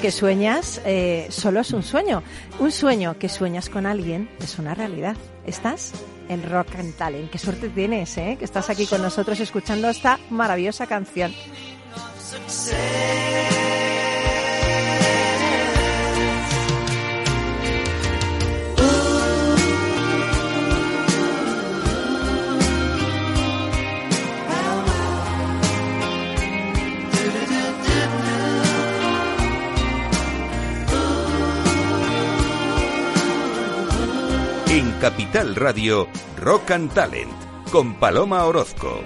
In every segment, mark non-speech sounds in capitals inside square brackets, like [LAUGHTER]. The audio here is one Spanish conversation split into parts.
que sueñas eh, solo es un sueño. Un sueño que sueñas con alguien es una realidad. ¿Estás? En Rock and Talent. Qué suerte tienes, ¿eh? Que estás aquí con nosotros escuchando esta maravillosa canción. Capital Radio, Rock and Talent, con Paloma Orozco.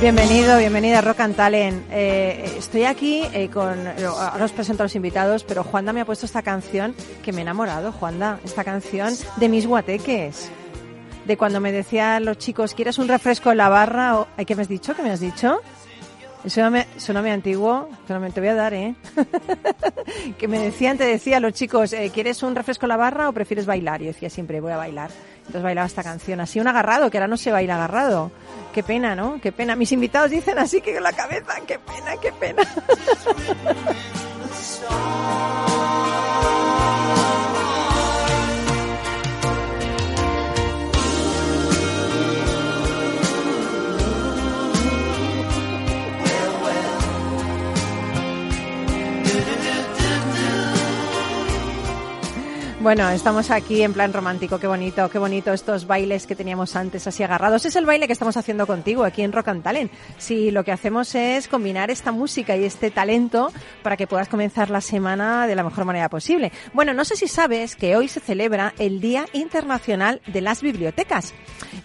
Bienvenido, bienvenida a Rock and Talent. Eh, estoy aquí eh, con. Ahora os presento a los invitados, pero Juanda me ha puesto esta canción que me ha enamorado, Juanda. Esta canción de mis guateques. De cuando me decían los chicos, ¿quieres un refresco en la barra? ¿Qué me has dicho? ¿Qué me has dicho? Suena muy antiguo, me te voy a dar, ¿eh? [LAUGHS] que me decían, te decía los chicos, eh, ¿quieres un refresco en la barra o prefieres bailar? Y yo decía siempre, voy a bailar. Entonces bailaba esta canción, así un agarrado, que ahora no se baila agarrado. Qué pena, ¿no? Qué pena. Mis invitados dicen así que con la cabeza, qué pena, qué pena. [LAUGHS] Bueno, estamos aquí en plan romántico, qué bonito, qué bonito estos bailes que teníamos antes así agarrados. Es el baile que estamos haciendo contigo aquí en Rock and Talent. Si lo que hacemos es combinar esta música y este talento para que puedas comenzar la semana de la mejor manera posible. Bueno, no sé si sabes que hoy se celebra el Día Internacional de las Bibliotecas.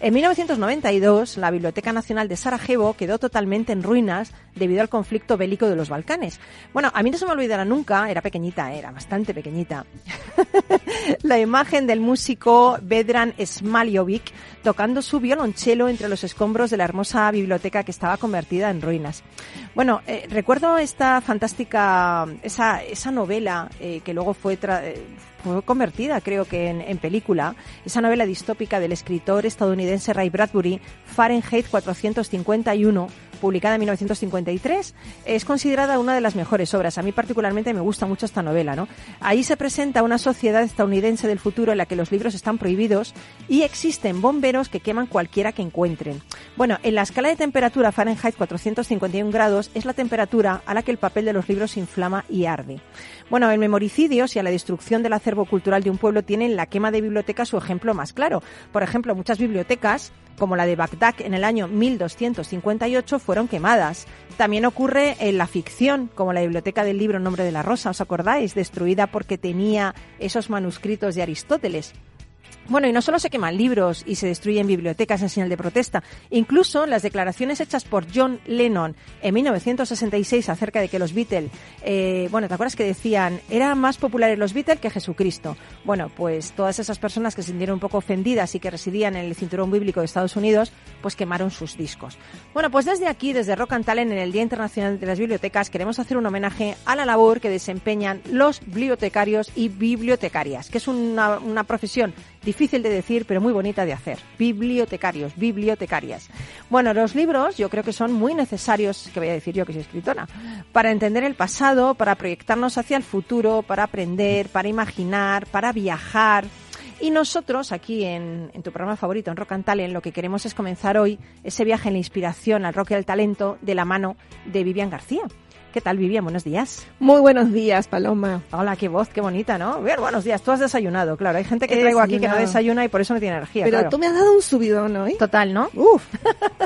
En 1992, la Biblioteca Nacional de Sarajevo quedó totalmente en ruinas debido al conflicto bélico de los Balcanes. Bueno, a mí no se me olvidará nunca, era pequeñita, era bastante pequeñita. [LAUGHS] [LAUGHS] la imagen del músico Vedran Smaljovic tocando su violonchelo entre los escombros de la hermosa biblioteca que estaba convertida en ruinas. Bueno, eh, recuerdo esta fantástica, esa, esa novela eh, que luego fue, tra eh, fue convertida, creo que en, en, película, esa novela distópica del escritor estadounidense Ray Bradbury, Fahrenheit 451, publicada en 1953, es considerada una de las mejores obras. A mí particularmente me gusta mucho esta novela, ¿no? Ahí se presenta una sociedad estadounidense del futuro en la que los libros están prohibidos y existen bomberos que queman cualquiera que encuentren. Bueno, en la escala de temperatura Fahrenheit 451 grados es la temperatura a la que el papel de los libros se inflama y arde. Bueno, el memoricidios y a la destrucción del acervo cultural de un pueblo tienen la quema de bibliotecas su ejemplo más claro. Por ejemplo, muchas bibliotecas como la de Bagdad en el año 1258, fueron quemadas. También ocurre en la ficción, como la biblioteca del libro Nombre de la Rosa, ¿os acordáis? Destruida porque tenía esos manuscritos de Aristóteles. Bueno, y no solo se queman libros y se destruyen bibliotecas en señal de protesta, incluso las declaraciones hechas por John Lennon en 1966 acerca de que los Beatles, eh, bueno, ¿te acuerdas que decían, eran más populares los Beatles que Jesucristo? Bueno, pues todas esas personas que se sintieron un poco ofendidas y que residían en el cinturón bíblico de Estados Unidos, pues quemaron sus discos. Bueno, pues desde aquí, desde Rock and Talent, en el Día Internacional de las Bibliotecas, queremos hacer un homenaje a la labor que desempeñan los bibliotecarios y bibliotecarias, que es una, una profesión difícil de decir, pero muy bonita de hacer. Bibliotecarios, bibliotecarias. Bueno, los libros yo creo que son muy necesarios, que voy a decir yo que soy escritora, para entender el pasado, para proyectarnos hacia el futuro, para aprender, para imaginar, para viajar. Y nosotros, aquí en, en, tu programa favorito, en Rock and Talent, lo que queremos es comenzar hoy ese viaje en la inspiración al rock y al talento de la mano de Vivian García. ¿Qué tal, Vivian? Buenos días. Muy buenos días, Paloma. Hola, qué voz, qué bonita, ¿no? Bien, buenos días. Tú has desayunado, claro. Hay gente que traigo aquí que no desayuna y por eso no tiene energía. Pero claro. tú me has dado un subidón hoy. Total, ¿no? Uf.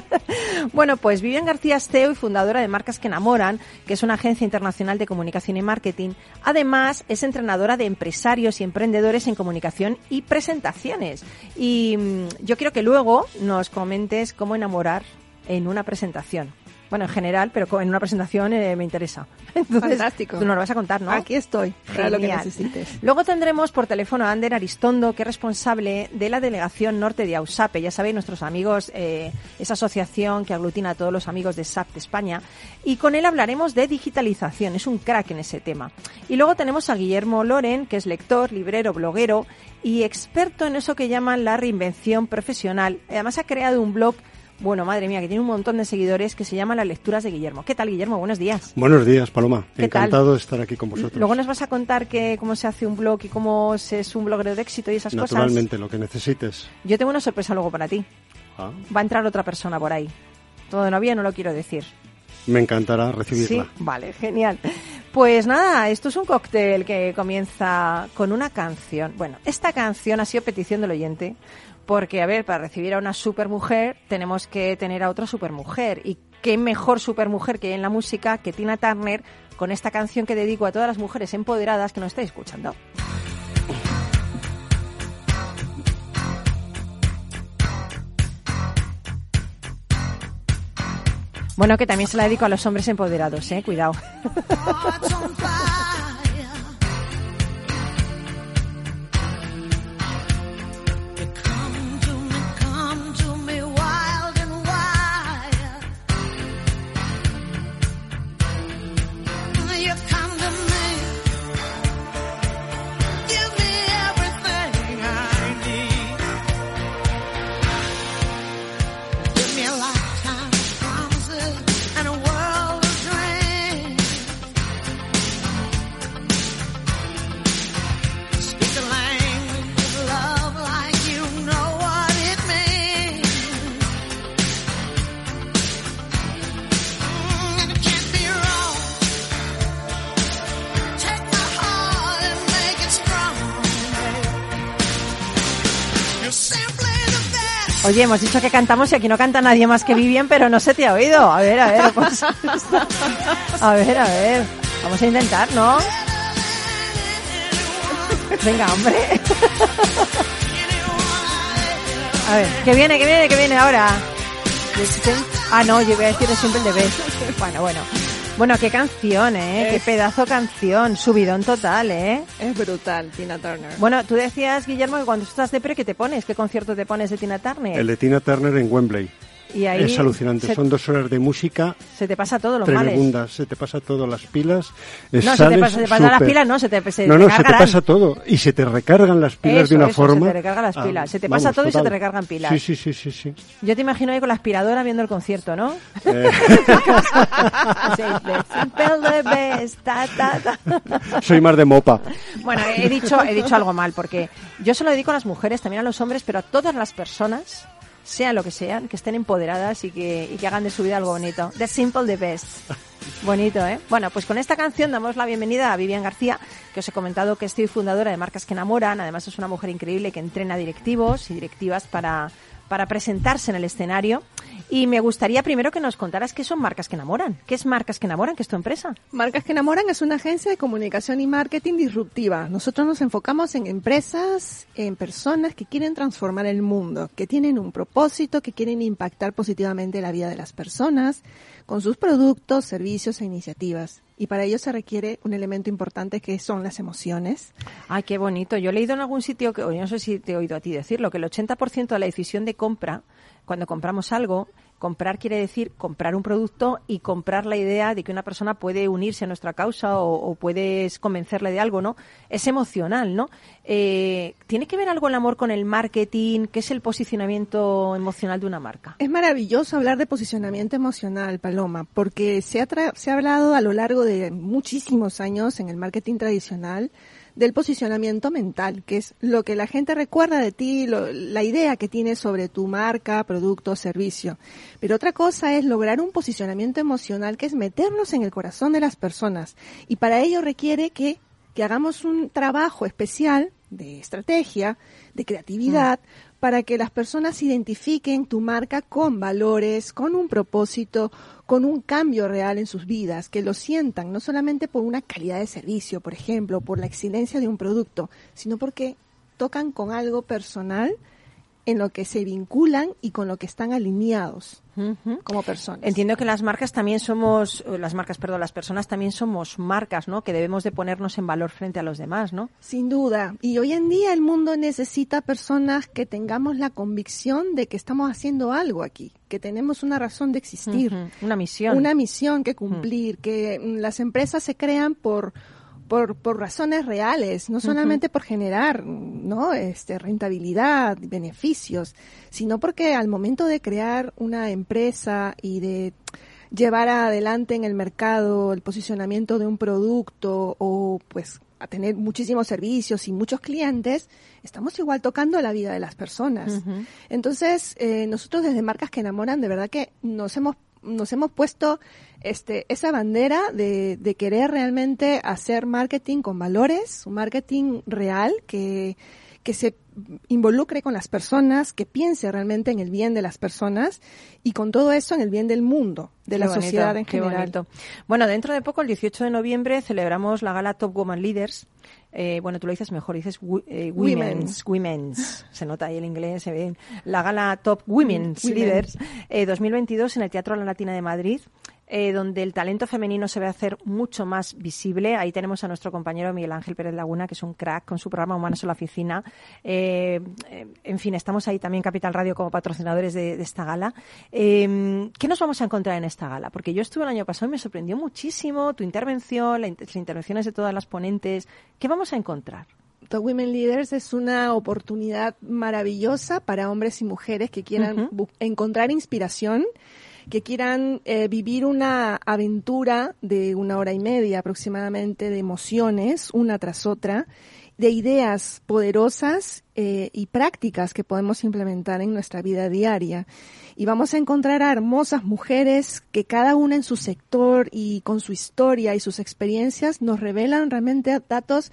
[LAUGHS] bueno, pues Vivian García es CEO y fundadora de Marcas que Enamoran, que es una agencia internacional de comunicación y marketing. Además, es entrenadora de empresarios y emprendedores en comunicación y presentaciones. Y mmm, yo quiero que luego nos comentes cómo enamorar en una presentación. Bueno, en general, pero en una presentación eh, me interesa. [LAUGHS] Entonces, Fantástico. Tú nos lo vas a contar, ¿no? Aquí estoy, para lo que necesites. Luego tendremos por teléfono a Ander Aristondo, que es responsable de la delegación norte de AUSAPE. Ya sabéis, nuestros amigos, eh, esa asociación que aglutina a todos los amigos de SAP de España. Y con él hablaremos de digitalización. Es un crack en ese tema. Y luego tenemos a Guillermo Loren, que es lector, librero, bloguero y experto en eso que llaman la reinvención profesional. Además ha creado un blog bueno, madre mía, que tiene un montón de seguidores que se llama Las Lecturas de Guillermo. ¿Qué tal, Guillermo? Buenos días. Buenos días, Paloma. Encantado de estar aquí con vosotros. Luego nos vas a contar que, cómo se hace un blog y cómo se es un bloguero de éxito y esas Naturalmente, lo que necesites. cosas. Yo tengo una sorpresa luego para ti. Ah, Va a entrar otra persona por ahí. Todavía no lo quiero decir. me encantará Sí, recibirla. vale, genial. Pues nada, esto es un cóctel que comienza con una canción. Bueno, esta canción ha sido petición del oyente porque, a ver, para recibir a una supermujer tenemos que tener a otra supermujer. Y qué mejor supermujer que hay en la música que Tina Turner con esta canción que dedico a todas las mujeres empoderadas que nos estáis escuchando. Bueno, que también se la dedico a los hombres empoderados, eh, cuidado. [LAUGHS] [LAUGHS] Oye, hemos dicho que cantamos y aquí no canta nadie más que Vivian, pero no se te ha oído. A ver, a ver. [LAUGHS] pues- [LAUGHS] a ver, a ver. Vamos a intentar, ¿no? Venga, hombre. [LAUGHS] A ver, que viene, que viene, que viene ahora. Ah, no, yo voy a decir de siempre el de Best. Bueno, bueno. Bueno, qué canción, ¿eh? Qué pedazo canción. Subidón total, ¿eh? Es brutal, Tina Turner. Bueno, tú decías, Guillermo, que cuando estás de pre, ¿qué te pones? ¿Qué concierto te pones de Tina Turner? El de Tina Turner en Wembley. Y ahí es alucinante. Se, Son dos horas de música se te pasa todo, los males. tremendas. Se te pasa todo, las pilas. eh, No, se te pasa, se te las pilas, no, se te, se no, no, se te pasa todo. Y se te recargan las pilas Eso, de una eso, forma. se te recargan las Ah, pilas. Se te pasa vamos, todo y se te recargan pilas. Sí, sí, sí, sí. sí. Yo te imagino ahí con la aspiradora viendo el concierto, ¿no? Eh, [LAUGHS] soy más de mopa. Bueno, he dicho, he dicho algo mal, porque yo se lo dedico a las mujeres, también a los hombres, pero a todas las personas, sean lo que sean, que estén empoderadas y que, y que hagan de su vida algo bonito. The simple, the best. [LAUGHS] Bonito, ¿eh? Bueno, pues con esta canción damos la bienvenida a Vivian García, que os he comentado que estoy fundadora de Marcas que Enamoran. Además es una mujer increíble que entrena directivos y directivas para, para presentarse en el escenario. Y me gustaría primero que nos contaras qué son Marcas que Enamoran. ¿Qué es Marcas que Enamoran? ¿Qué es tu empresa? Marcas que enamoran es una agencia de comunicación y marketing disruptiva. Nosotros nos enfocamos en empresas, en personas que quieren transformar el mundo, que tienen un propósito, que quieren impactar positivamente la vida de las personas con sus productos, servicios e iniciativas. Y para ello se requiere un elemento importante que son las emociones. Ay, qué bonito. Yo he leído en algún sitio, que, no sé si te he oído a ti decirlo, que el 80% de la decisión de compra, cuando compramos algo, comprar quiere decir comprar un producto y comprar la idea de que una persona puede unirse a nuestra causa o, o puedes convencerle de algo, ¿no? Es emocional, ¿no? Eh, ¿Tiene que ver algo el amor con el marketing? ¿Qué es el posicionamiento emocional de una marca? Es maravilloso hablar de posicionamiento emocional, Paloma, porque se ha, tra- se ha hablado a lo largo de muchísimos años en el marketing tradicional del posicionamiento mental, que es lo que la gente recuerda de ti, lo- la idea que tienes sobre tu marca, producto servicio. Pero otra cosa es lograr un posicionamiento emocional que es meternos en el corazón de las personas. Y para ello requiere que, que hagamos un trabajo especial de estrategia, de creatividad, para que las personas identifiquen tu marca con valores, con un propósito, con un cambio real en sus vidas, que lo sientan no solamente por una calidad de servicio, por ejemplo, por la excelencia de un producto, sino porque tocan con algo personal en lo que se vinculan y con lo que están alineados como personas. Entiendo que las marcas también somos, eh, las marcas, perdón, las personas también somos marcas, ¿no? Que debemos de ponernos en valor frente a los demás, ¿no? Sin duda. Y hoy en día el mundo necesita personas que tengamos la convicción de que estamos haciendo algo aquí, que tenemos una razón de existir. Una misión. una misión que cumplir, que mm, las empresas se crean por por, por razones reales, no solamente por generar, ¿no? Este, rentabilidad, beneficios, sino porque al momento de crear una empresa y de llevar adelante en el mercado el posicionamiento de un producto o pues a tener muchísimos servicios y muchos clientes, estamos igual tocando la vida de las personas. Entonces, eh, nosotros desde Marcas que Enamoran, de verdad que nos hemos nos hemos puesto este esa bandera de, de querer realmente hacer marketing con valores, un marketing real que, que se involucre con las personas, que piense realmente en el bien de las personas y con todo eso en el bien del mundo, de Qué la bonito, sociedad en qué general. bonito. Bueno, dentro de poco, el 18 de noviembre, celebramos la gala Top Woman Leaders. Eh, bueno, tú lo dices mejor, dices eh, Women's, Women's. Se nota ahí el inglés, se ve. La gala Top Women's Women. Leaders eh, 2022 en el Teatro La Latina de Madrid. Eh, donde el talento femenino se a hacer mucho más visible. Ahí tenemos a nuestro compañero Miguel Ángel Pérez Laguna, que es un crack con su programa Humanos en la Oficina. Eh, eh, en fin, estamos ahí también Capital Radio como patrocinadores de, de esta gala. Eh, ¿Qué nos vamos a encontrar en esta gala? Porque yo estuve el año pasado y me sorprendió muchísimo tu intervención, la las intervenciones de todas las ponentes. ¿Qué vamos a encontrar? Top Women Leaders es una oportunidad maravillosa para hombres y mujeres que quieran encontrar inspiración, que quieran eh, vivir una aventura de una hora y media aproximadamente de emociones, una tras otra, de ideas poderosas eh, y prácticas que podemos implementar en nuestra vida diaria. Y vamos a encontrar a hermosas mujeres que cada una en su sector y con su historia y sus experiencias nos revelan realmente datos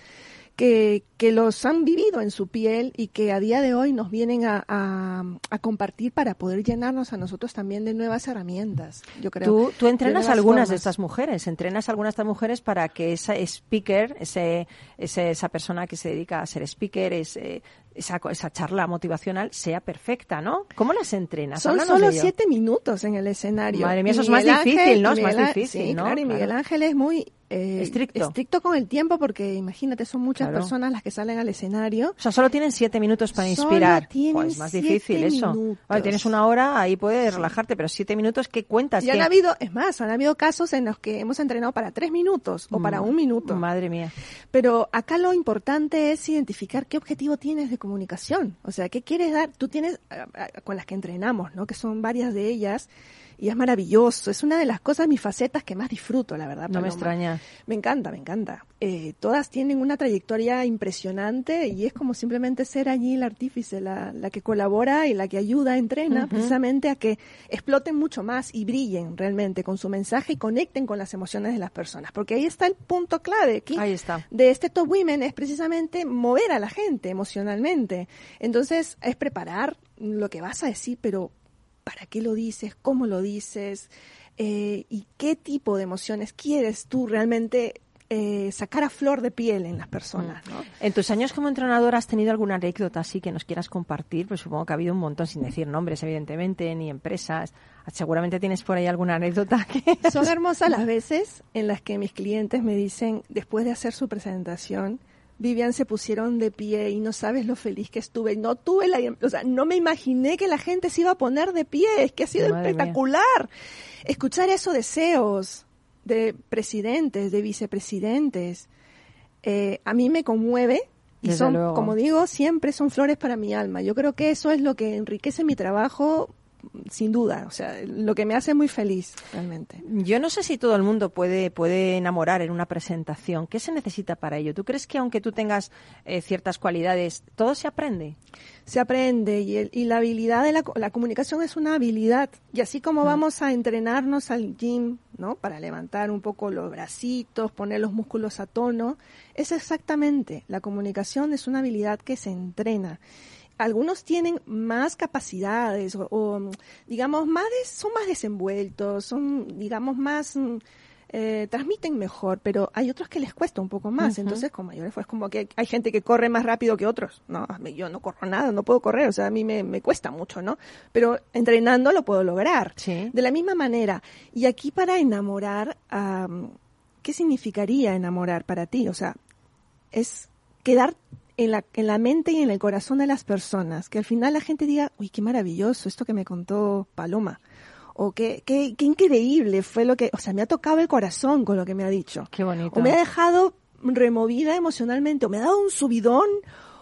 que, que los han vivido en su piel y que a día de hoy nos vienen a, a- a compartir para poder llenarnos a nosotros también de nuevas herramientas. Yo creo. Tú, tú de entrenas algunas de formas. estas mujeres, entrenas algunas de estas mujeres para que esa speaker, ese, ese- esa persona que se dedica a ser speaker, ese- esa, esa charla motivacional sea perfecta, ¿no? ¿Cómo las entrenas? Son Háblanos solo de siete minutos en el escenario. Madre mía, eso es más Miguel difícil, ¿no? y Es más Miguel difícil, sí, ¿no? Claro, y Miguel. Ángel es muy eh, Estricto. estricto con el tiempo porque imagínate, son muchas Claro. personas las que salen al escenario. O sea, solo tienen siete minutos para Solo inspirar. Pues es más difícil eso. Vale, tienes una hora, ahí puedes relajarte, pero siete minutos, ¿qué cuentas? Y han ¿Qué- habido, es más, han habido casos en los que hemos entrenado para tres minutos o para Mm, un minuto. Madre mía. Pero acá lo importante es identificar qué objetivo tienes de comunicación. O sea, qué quieres dar. Tú tienes, ah, ah, con las que entrenamos, ¿no? Que son varias de ellas. Y es maravilloso. Es una de las cosas, mis facetas que más disfruto, la verdad. No me extraña. Me encanta, me encanta. Eh, todas tienen una trayectoria impresionante y es como simplemente ser allí el artífice, la, la que colabora y la que ayuda, entrena precisamente a que exploten mucho más y brillen realmente con su mensaje y conecten con las emociones de las personas. Porque ahí está el punto clave aquí Ahí está. de este Top Women es precisamente mover a la gente emocionalmente. Entonces, es preparar lo que vas a decir, pero ¿para qué lo dices? ¿Cómo lo dices? Eh, ¿Y qué tipo de emociones quieres tú realmente eh, sacar a flor de piel en las personas? ¿no? En tus años como entrenador, ¿has tenido alguna anécdota así que nos quieras compartir? Pues supongo que ha habido un montón, sin decir nombres, evidentemente, ni empresas. Seguramente tienes por ahí alguna anécdota que... Son [LAUGHS] hermosas las veces en las que mis clientes me dicen, después de hacer su presentación, Vivian se pusieron de pie y no sabes lo feliz que estuve. No tuve la, o sea, no me imaginé que la gente se iba a poner de pie. Es que ha sido Madre mía. espectacular. Escuchar esos deseos de presidentes, de vicepresidentes, eh, a mí me conmueve y Desde son, luego. como digo, siempre son flores para mi alma. Yo creo que eso es lo que enriquece mi trabajo, sin duda. O sea, lo que me hace muy feliz, realmente. Yo no sé si todo el mundo puede, puede enamorar en una presentación. ¿Qué se necesita para ello? ¿Tú crees que aunque tú tengas eh, ciertas cualidades, todo se aprende? se aprende y, el- y la habilidad de la, la comunicación es una habilidad y así como vamos a entrenarnos al gym, ¿no? Para levantar un poco los bracitos, poner los músculos a tono, es exactamente, la comunicación es una habilidad que se entrena. Algunos tienen más capacidades o, o, digamos, más des- son más desenvueltos, son, digamos, más mm, eh, transmiten mejor, pero hay otros que les cuesta un poco más. Ujú. Entonces, con mayor esfuerzo, como que hay gente que corre más rápido que otros. No, yo no corro nada, no puedo correr, o sea, a mí me, me cuesta mucho, ¿no? Pero entrenando lo puedo lograr. Sí. De la misma manera. Y aquí para enamorar, am, ¿qué significaría enamorar para ti? O sea, es quedar en la, en la mente y en el corazón de las personas, que al final la gente diga, uy, qué maravilloso esto que me contó Paloma, o qué, qué, qué increíble fue lo que, o sea, me ha tocado el corazón con lo que me ha dicho, Qué bonito. o me ha dejado removida emocionalmente, o me ha dado un subidón,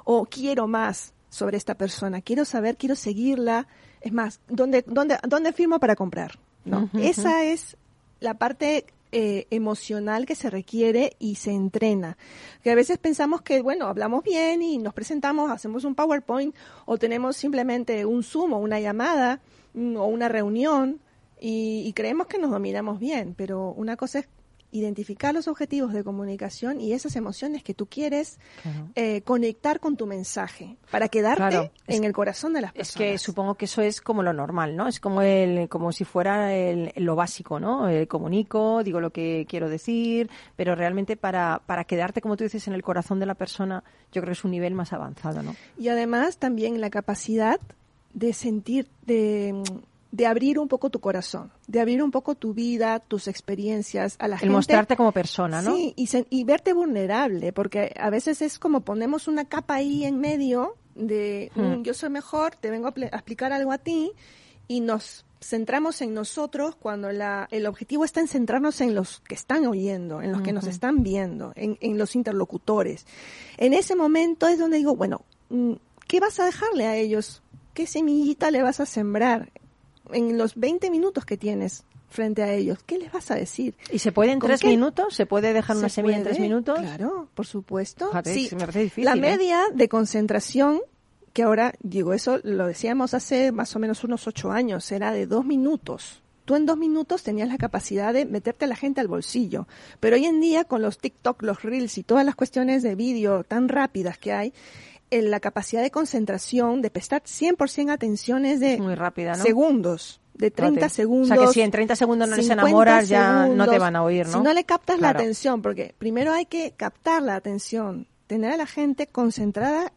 o quiero más sobre esta persona, quiero saber, quiero seguirla, es más, ¿dónde, dónde, dónde firmo para comprar? ¿no? Esa es la parte eh, emocional que se requiere y se entrena. Que a veces pensamos que, bueno, hablamos bien y nos presentamos, hacemos un PowerPoint o tenemos simplemente un Zoom o una llamada mm, o una reunión y, y creemos que nos dominamos bien, pero una cosa es identificar los objetivos de comunicación y esas emociones que tú quieres Claro. eh, conectar con tu mensaje para quedarte Claro, es- en el corazón de las Es personas. que supongo que eso es como lo normal, ¿no? Es como el, como si fuera el- lo básico, ¿no? Eh, comunico, digo lo que quiero decir, pero realmente para, para quedarte, como tú dices, en el corazón de la persona, yo creo que es un nivel más avanzado, ¿no? Y además también la capacidad de sentir, de, de abrir un poco tu corazón, de abrir un poco tu vida, tus experiencias a la El gente. mostrarte como persona, ¿no? Sí, y, se- y verte vulnerable, porque a veces es como ponemos una capa ahí en medio de Hmm. mm, yo soy mejor, te vengo a, pl- a explicar algo a ti y nos centramos en nosotros cuando la, el objetivo está en centrarnos en los que están oyendo, en los que nos están viendo, en, en los interlocutores. En ese momento es donde digo, bueno, mm, ¿qué vas a dejarle a ellos? ¿Qué semillita le vas a sembrar en los 20 minutos que tienes frente a ellos? ¿Qué les vas a decir? ¿Y se puede en ¿Con tres qué? minutos? ¿Se puede dejar una ¿Se semilla en tres minutos? Claro, por supuesto. Sí me parece difícil, la ¿eh? media de concentración, que ahora digo, eso lo decíamos hace más o menos unos ocho años, era de dos minutos. Tú en dos minutos tenías la capacidad de meterte a la gente al bolsillo. Pero hoy en día, con los TikTok, los Reels y todas las cuestiones de vídeo tan rápidas que hay, en la capacidad de concentración, de prestar 100% atención es de Muy rápida, ¿no? segundos, de 30 Fíjate. segundos. O sea que si en 30 segundos no les 50 enamoras, ya no te van a oír, ¿no? Si no le captas la atención, porque primero hay que captar la atención, tener a la gente concentrada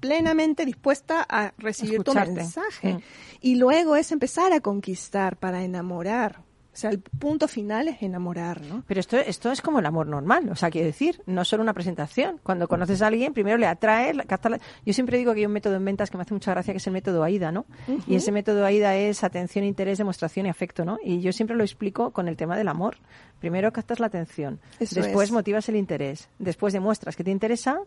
plenamente dispuesta a recibir tu Escucharte. mensaje. Mm. Y luego es empezar a conquistar para enamorar. O sea, el punto final es enamorar, ¿no? Pero esto, esto es como el amor normal, o sea, quiero decir, no solo una presentación. Cuando conoces a alguien, primero le la- Yo siempre digo que hay un método en ventas que me hace mucha gracia, que es el método AIDA, ¿no? Y ese método AIDA es atención, interés, demostración y afecto, ¿no? Y yo siempre lo explico con el tema del amor. Primero captas la atención, Eso después es. motivas el interés, después demuestras que te interesa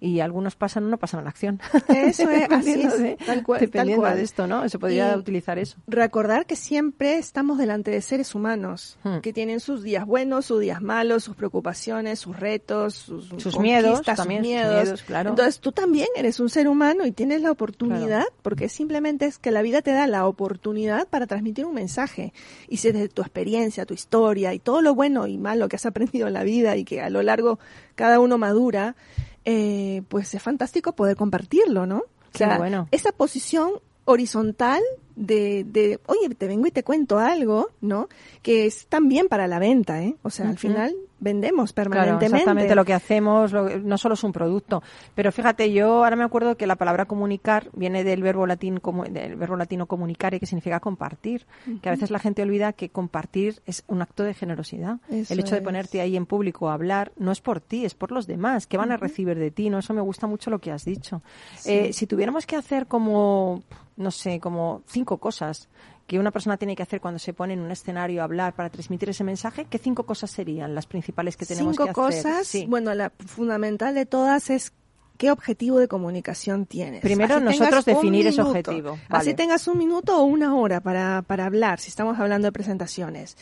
y algunos pasan, no pasan a la acción. Eso [LAUGHS] es, así es, de- tal cual- tal Dependiendo cual. de esto, ¿no? Se podría Y- utilizar eso. recordar que siempre estamos delante de seres humanos Hmm. que tienen sus días buenos, sus días malos, sus preocupaciones, sus retos, sus, Sus miedos, también, sus sus miedos. miedos, claro. Entonces tú también eres un ser humano y tienes la oportunidad, porque simplemente es que la vida te da la oportunidad para transmitir un mensaje. Y si desde tu experiencia, tu historia y todo lo bueno y malo que has aprendido en la vida y que a lo largo cada uno madura, eh, pues es fantástico poder compartirlo, ¿no? O Qué sea, bueno. esa posición horizontal de, de, oye, te vengo y te cuento algo, ¿no? Que es también para la venta, ¿eh? O sea, al final vendemos Claro, permanentemente. exactamente lo que hacemos lo- no solo es un producto. Pero fíjate, yo ahora me acuerdo que la palabra comunicar viene del verbo latín comu- del verbo latino comunicare, que significa compartir. Que a veces la gente olvida que compartir es un acto de generosidad. Eso El hecho de ponerte ahí en público a hablar no es por ti, es por los demás. que van a recibir de ti? No, eso me gusta mucho lo que has dicho. Eh, si tuviéramos que hacer como, no sé, como cinco cosas que una persona tiene que hacer cuando se pone en un escenario a hablar para transmitir ese mensaje, ¿qué cinco cosas serían las principales que tenemos Cinco que hacer? cosas. Sí. Bueno, la fundamental de todas es qué objetivo de comunicación tienes. Primero, Así nosotros definir ese objetivo, Así tengas un minuto o una hora para, para hablar, si estamos hablando de presentaciones.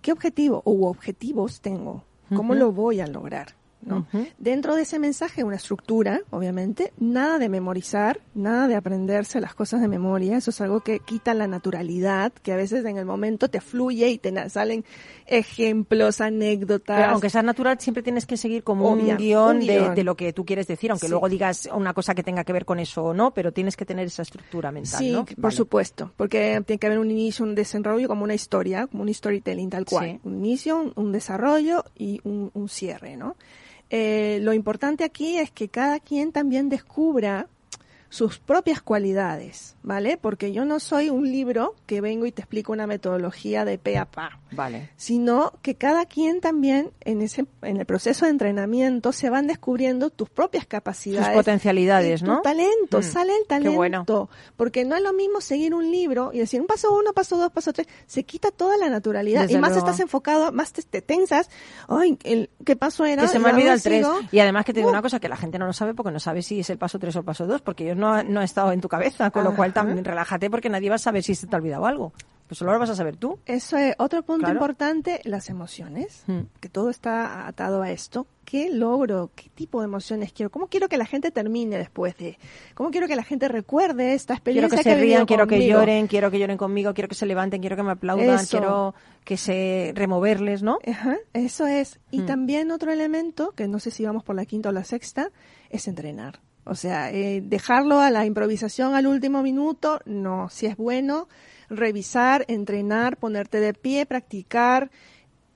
¿Qué objetivo u objetivos tengo? ¿Cómo lo voy a lograr? ¿No? Dentro de ese mensaje, una estructura, obviamente, nada de memorizar, nada de aprenderse las cosas de memoria, eso es algo que quita la naturalidad, que a veces en el momento te fluye y te salen ejemplos, anécdotas. Pero aunque sea natural, siempre tienes que seguir como Obvia, un guion, un de- guion. De, lo que tú quieres decir, aunque Sí. luego digas una cosa que tenga que ver con eso o no, pero tienes que tener esa estructura mental, Sí, ¿no? por Vale. supuesto, porque tiene que haber un inicio, un desarrollo, como una historia, como un storytelling tal cual. Sí. Un inicio, un, un desarrollo y un, un cierre, ¿no? Eh, lo importante aquí es que cada quien también descubra sus propias cualidades, ¿vale? Porque yo no soy un libro que vengo y te explico una metodología de pe a pa Vale. sino que cada quien también en ese en el proceso de entrenamiento se van descubriendo tus propias capacidades, Sus potencialidades, y ¿no? Tu talento, Mm, sale el qué talento, bueno. porque no es lo mismo seguir un libro y decir un paso uno, paso dos, paso tres, se quita toda la naturalidad Desde y más luego. estás enfocado, más te, te tensas, ay, el, ¿qué paso era? Que se me olvida el 3. sigo. Y además que te digo Uh, una cosa que la gente no lo sabe porque no sabe si es el paso 3 o el paso 2, porque ellos no, ha- no ha estado en tu cabeza, con lo cual también relájate porque nadie va a saber si se te ha olvidado algo. Pues solo lo vas a saber tú. Eso es otro punto Claro. importante, las emociones, Mm. que todo está atado a esto. ¿Qué logro? ¿Qué tipo de emociones quiero? ¿Cómo quiero que la gente termine después de? ¿Cómo quiero que la gente recuerde esta Quiero experiencia que se rían, quiero que lloren, quiero que lloren conmigo, quiero que se levanten, quiero que me aplaudan, Eso. quiero que se removerles, ¿no? Ajá, eso es. Y Mm. también otro elemento, que no sé si vamos por la quinta o la sexta, es entrenar. O sea, eh, dejarlo a la improvisación al último minuto, no. Si es bueno, revisar, entrenar, ponerte de pie, practicar.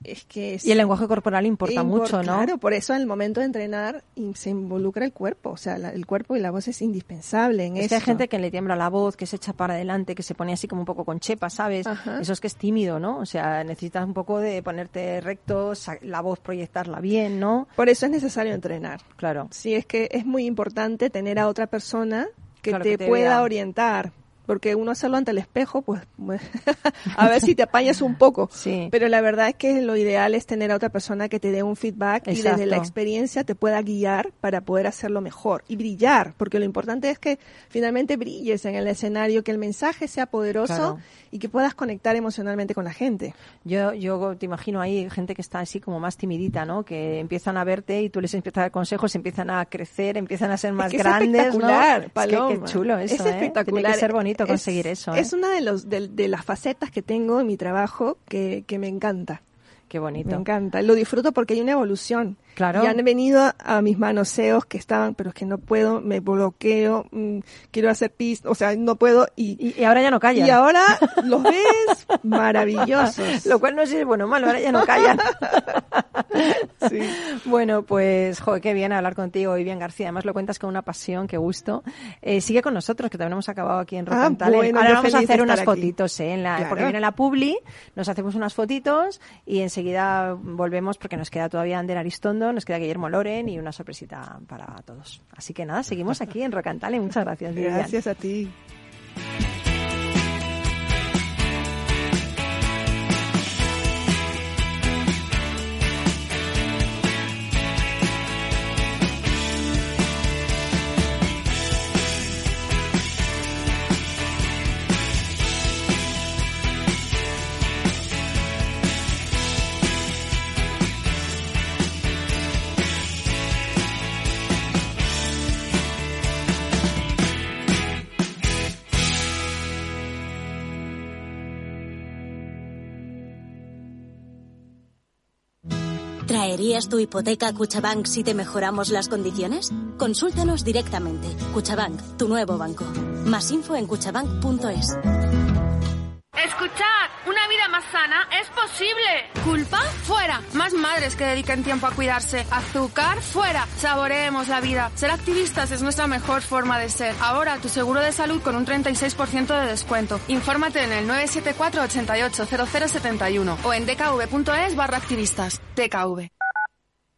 Es que es- Y el lenguaje corporal importa Impor- mucho, ¿no? Claro, por eso en el momento de entrenar se involucra el cuerpo, o sea, la- el cuerpo y la voz es indispensable en Es que hay gente que le tiembla la voz, que se echa para adelante, que se pone así como un poco con chepa, ¿sabes? Ajá. Eso es que es tímido, ¿no? O sea, necesitas un poco de ponerte recto, la voz proyectarla bien, ¿no? Por eso es necesario entrenar. Claro. Sí, es que es muy importante tener a otra persona que Claro, te, que te pueda vea. orientar. Porque uno hacerlo ante el espejo, pues, pues, [LAUGHS] a ver si te apañas un poco. Sí. Pero la verdad es que lo ideal es tener a otra persona que te dé un feedback y desde la experiencia te pueda guiar para poder hacerlo mejor y brillar. Porque lo importante es que finalmente brilles en el escenario, que el mensaje sea poderoso Claro. y que puedas conectar emocionalmente con la gente. Yo, yo te imagino ahí gente que está así como más timidita, ¿no? Que empiezan a verte y tú les empiezas a dar consejos, empiezan a crecer, empiezan a ser más Es que es grandes, ¿no? espectacular, Es que Paloma. qué chulo eso, Es ¿eh? espectacular. Tiene que ser bonito Es- conseguir eso, ¿eh? Es una de, los, de, de las facetas que tengo en mi trabajo que, que me encanta. Qué bonito. Me encanta. Lo disfruto porque hay una evolución. Claro. Y han venido a mis manoseos que estaban, pero es que no puedo, me bloqueo, mm, quiero hacer pis, o sea, no puedo. Y, Y, y ahora ya no callan. y ahora los ves [LAUGHS] maravillosos. Lo cual no sé si es bueno o malo, ahora ya no callan. [LAUGHS] Sí. Bueno, pues, joder, qué bien hablar contigo, Vivian García. Además lo cuentas con una pasión, qué gusto. Eh, sigue con nosotros, que también hemos acabado aquí en Rock Ah, bueno, Ahora vamos a hacer unas aquí. fotitos, ¿eh? En la, Claro. Porque viene la publi, nos hacemos unas fotitos y enseguida volvemos porque nos queda todavía Ander Aristondo, nos queda Guillermo Loren y una sorpresita para todos. Así que nada, seguimos aquí en Talent. Muchas gracias. Gracias a ti. ¿Traerías tu hipoteca Cuchabank si te mejoramos las condiciones? Consúltanos directamente. Cuchabank, tu nuevo banco. Más info en cuchabank.es. Escuchad, una vida más sana es posible. ¿Culpa? Fuera. Más madres que dediquen tiempo a cuidarse. Azúcar? Fuera. Saboreemos la vida. Ser activistas es nuestra mejor forma de ser. Ahora tu seguro de salud con un 36% de descuento. Infórmate en el 974 88 0071 o en dkv.es barra activistas. DKV.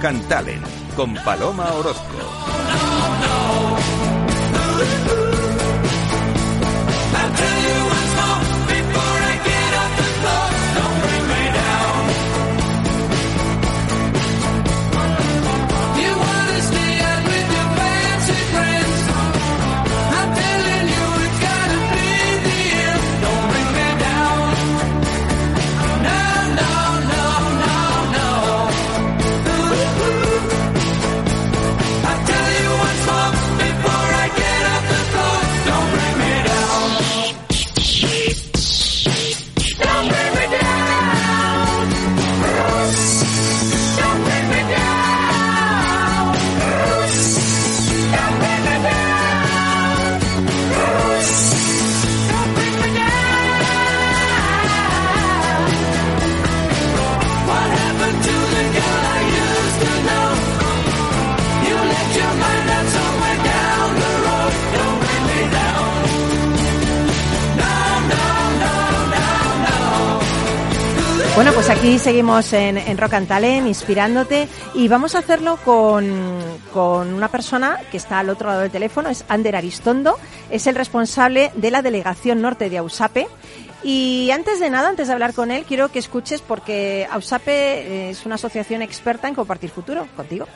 Talent con Paloma Orozco. Seguimos en, Rock and Talent, inspirándote, y vamos a hacerlo con, con una persona que está al otro lado del teléfono, es Ander Aristondo, es el responsable de la delegación norte de AUSAPE. Y antes de nada, antes de hablar con él, quiero que escuches porque AUSAPE es una asociación experta en compartir futuro. Contigo.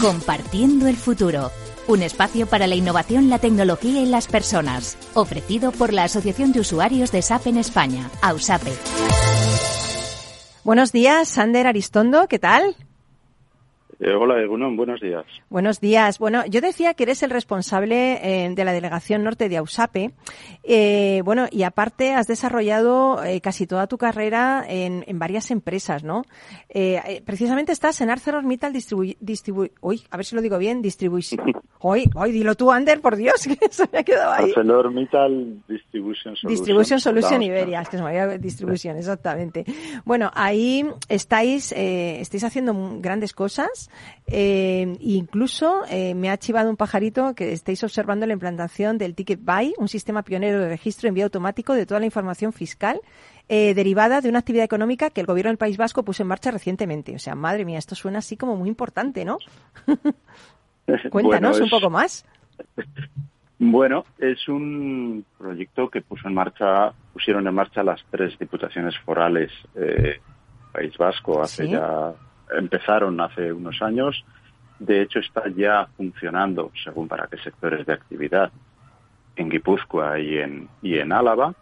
Compartiendo el futuro. Un espacio para la innovación, la tecnología y las personas. Ofrecido por la Asociación de Usuarios de SAP en España, AUSAPE. Buenos días, Sander Aristondo, ¿qué tal? Eh, hola, Egunon, buenos días. Buenos días. Bueno, yo decía que eres el responsable eh, de la delegación norte de AUSAPE. Eh, bueno, y aparte has desarrollado eh, casi toda tu carrera en, en varias empresas, ¿no? Precisamente estás en ArcelorMittal Distribu... distribu uy, a ver si lo digo bien, Distribution. [LAUGHS] Hoy, hoy, dilo tú, Ander, por Dios, [LAUGHS] que se me ha quedado ahí. ArcelorMittal Distribution Solutions. Distribution Solution Iberia, es que se me había Distribution, exactamente. Bueno, ahí estáis, eh, estáis haciendo grandes cosas. Eh, incluso eh, me ha chivado un pajarito que estáis observando la implantación del Ticket Buy, un sistema pionero de registro y envío automático de toda la información fiscal eh, derivada de una actividad económica que el gobierno del País Vasco puso en marcha recientemente. O sea, madre mía, esto suena así como muy importante, ¿no? [LAUGHS] [LAUGHS] Cuéntanos Bueno, un es- poco más. [LAUGHS] Bueno, es un proyecto que puso en marcha, pusieron en marcha las tres diputaciones forales eh, País Vasco hace Sí. ya, empezaron hace unos años. De hecho, está ya funcionando, según para qué sectores de actividad, en Guipúzcoa y en, y en Álava.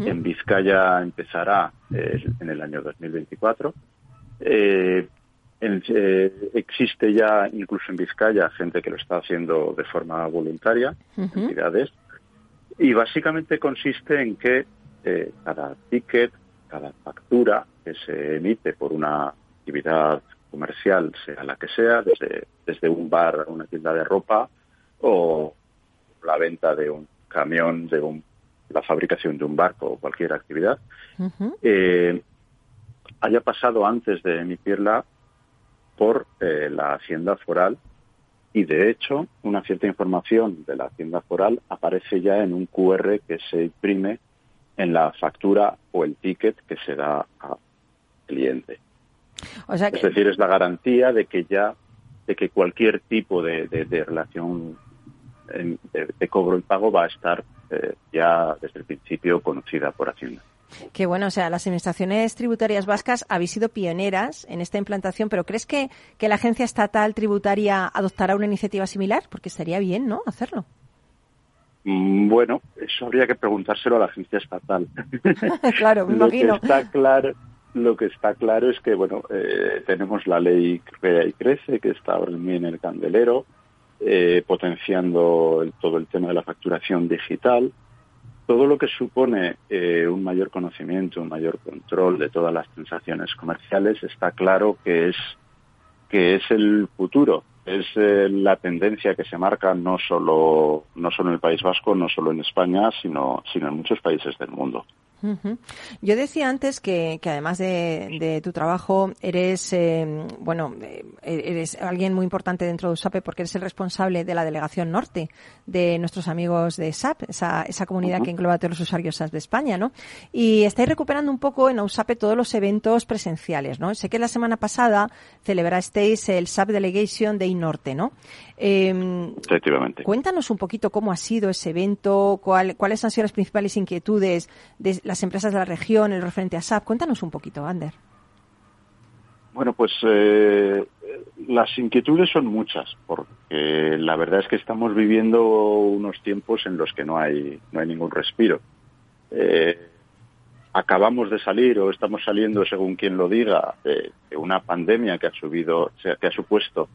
En Vizcaya empezará eh, en el año 2024. Eh, eh, existe ya, incluso en Vizcaya, gente que lo está haciendo de forma voluntaria, entidades. Y básicamente consiste en que eh, cada ticket, cada factura que se emite por una actividad comercial, sea la que sea, desde, desde un bar a una tienda de ropa o la venta de un camión, de un- la fabricación de un barco o cualquier actividad, eh, haya pasado antes de emitirla por eh, la Hacienda Foral y de hecho una cierta información de la Hacienda Foral aparece ya en un QR que se imprime en la factura o el ticket que se da al cliente. O sea Es decir, es la garantía de que ya de que cualquier tipo de, de- de relación en- de, de cobro y pago va a estar eh, ya desde el principio conocida por Hacienda. Qué bueno, o sea, las administraciones tributarias vascas habéis sido pioneras en esta implantación, pero ¿crees que, que la Agencia Estatal Tributaria adoptará una iniciativa similar? Porque estaría bien, ¿no?, hacerlo. Mm, Bueno, eso habría que preguntárselo a la agencia estatal. [LAUGHS] claro, me [LAUGHS] lo que imagino. está claro, lo que está claro es que bueno, eh, tenemos la ley Crea y Crece que está ahora en el candelero, eh, potenciando el- todo el tema de la facturación digital. Todo lo que supone eh, un mayor conocimiento, un mayor control de todas las transacciones comerciales, está claro que es que es el futuro, es eh, la tendencia que se marca no solo no solo en el País Vasco, no solo en España, sino sino en muchos países del mundo. Yo decía antes que, que además de, de tu trabajo eres, eh, bueno, eh, eres alguien muy importante dentro de USAPE porque eres el responsable de la delegación norte de nuestros amigos de SAP, esa, esa comunidad que engloba a todos los usuarios SAP de España, ¿no? Y estáis recuperando un poco en USAPE todos los eventos presenciales, ¿no? Sé que la semana pasada celebrasteis el SAP Delegation Day Norte, ¿no? Eh, Efectivamente. Cuéntanos un poquito cómo ha sido ese evento, cuál- cuáles han sido las principales inquietudes de las empresas de la región, el referente a SAP. Cuéntanos un poquito, Ander. Bueno, pues eh, las inquietudes son muchas, porque la verdad es que estamos viviendo unos tiempos en los que no hay no hay ningún respiro. Eh, acabamos de salir o estamos saliendo, según quien lo diga, de, de una pandemia que ha subido, que ha supuesto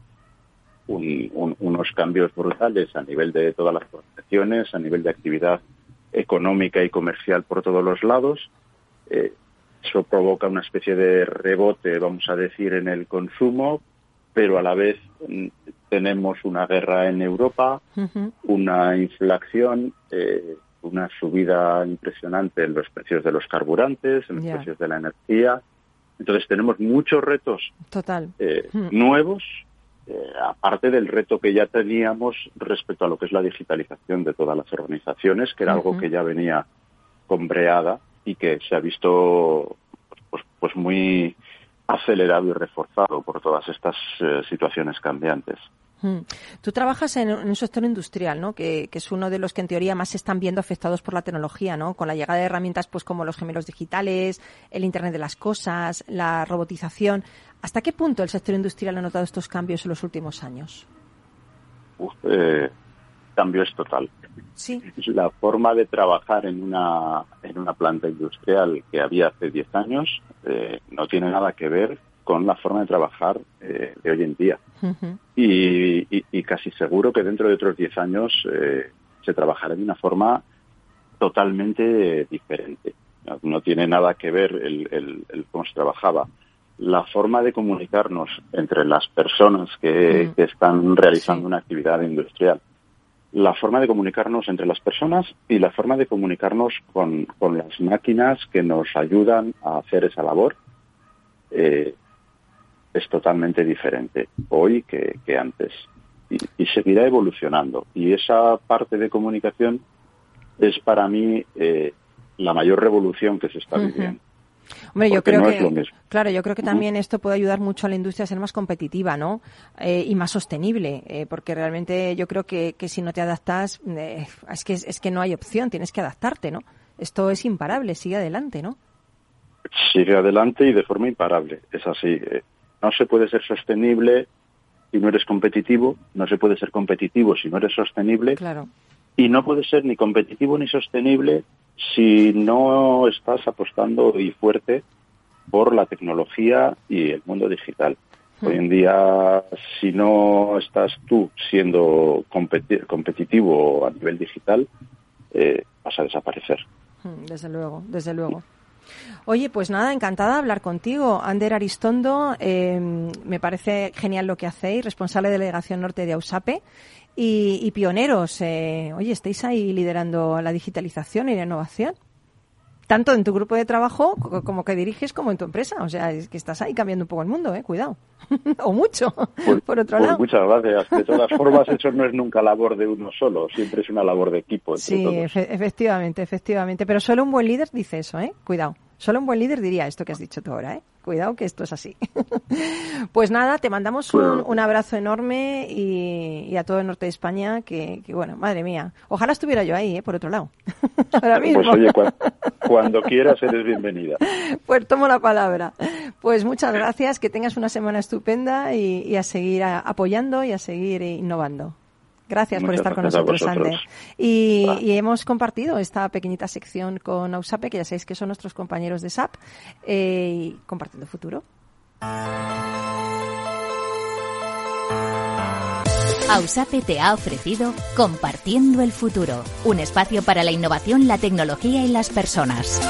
un- un- unos cambios brutales a nivel de todas las organizaciones, a nivel de actividad económica y comercial por todos los lados. Eh, eso provoca una especie de rebote, vamos a decir, en el consumo, pero a la vez mm, tenemos una guerra en Europa, una inflación, eh, una subida impresionante en los precios de los carburantes, en los precios de la energía. Entonces tenemos muchos retos Total. eh, nuevos, eh, aparte del reto que ya teníamos respecto a lo que es la digitalización de todas las organizaciones, que era algo que ya venía combreada y que se ha visto pues, pues muy acelerado y reforzado por todas estas eh, situaciones cambiantes. Mm. Tú trabajas en, en un sector industrial, ¿no? Que, que es uno de los que en teoría más se están viendo afectados por la tecnología, ¿no? Con la llegada de herramientas pues como los gemelos digitales, el Internet de las cosas, la robotización. ¿Hasta qué punto el sector industrial ha notado estos cambios en los últimos años? Uf, eh, cambio es total. Sí. La forma de trabajar en una, en una planta industrial que había hace 10 años eh, no tiene nada que ver con la forma de trabajar eh, de hoy en día. y, y- y casi seguro que dentro de otros 10 años eh, se trabajará de una forma totalmente diferente. No, tiene nada que ver el, el- el cómo se trabajaba. La forma de comunicarnos entre las personas que, que están realizando una actividad industrial, la forma de comunicarnos entre las personas y la forma de comunicarnos con, con las máquinas que nos ayudan a hacer esa labor, eh, es totalmente diferente hoy que, que antes y, y seguirá evolucionando. Y esa parte de comunicación es para mí eh, la mayor revolución que se está viviendo. Hombre, yo creo no que, claro, yo creo que también esto puede ayudar mucho a la industria a ser más competitiva, ¿no? Eh, y más sostenible, eh, porque realmente yo creo que, que si no te adaptas, eh, es que es que no hay opción, tienes que adaptarte, ¿no? Esto es imparable, sigue adelante, ¿no? Sigue adelante y de forma imparable. Es así. No se puede ser sostenible si no eres competitivo, no se puede ser competitivo si no eres sostenible Claro. y no puede ser ni competitivo ni sostenible si no estás apostando y fuerte por la tecnología y el mundo digital. Hoy en día, si no estás tú siendo competi- competitivo a nivel digital, eh, vas a desaparecer. Mm, Desde luego, desde luego. Oye, pues nada, encantada de hablar contigo. Ander Aristondo, eh, me parece genial lo que hacéis, responsable de Delegación Norte de AUSAPE y, y pioneros. eh, oye, estáis ahí liderando la digitalización y la innovación. Tanto en tu grupo de trabajo co- como que diriges como en tu empresa. O sea, es que estás ahí cambiando un poco el mundo, ¿eh? Cuidado. [LAUGHS] o mucho, por otro Pues lado. muchas gracias. De todas formas, eso no es nunca labor de uno solo, siempre es una labor de equipo entre Sí, todos. efe- efectivamente, efectivamente. Pero solo un buen líder dice eso, ¿eh? Cuidado. Solo un buen líder diría esto que has dicho tú ahora, ¿eh? Cuidado que esto es así. [LAUGHS] pues nada, te mandamos un, un abrazo enorme y, y a todo el norte de España, que, que, bueno, madre mía. Ojalá estuviera yo ahí, ¿eh? Por otro lado. [LAUGHS] Ahora mismo. Pues oye, cua- [LAUGHS] cuando quieras eres bienvenida. Pues tomo la palabra. Pues muchas gracias, que tengas una semana estupenda y, y a seguir a- apoyando y a seguir innovando. Gracias por Muchas estar con gracias a nosotros, vosotros. Ande. Y, y hemos compartido esta pequeñita sección con Ausape, que ya sabéis que son nuestros compañeros de SAP, eh, y compartiendo futuro. Ausape te ha ofrecido Compartiendo el Futuro, un espacio para la innovación, la tecnología y las personas.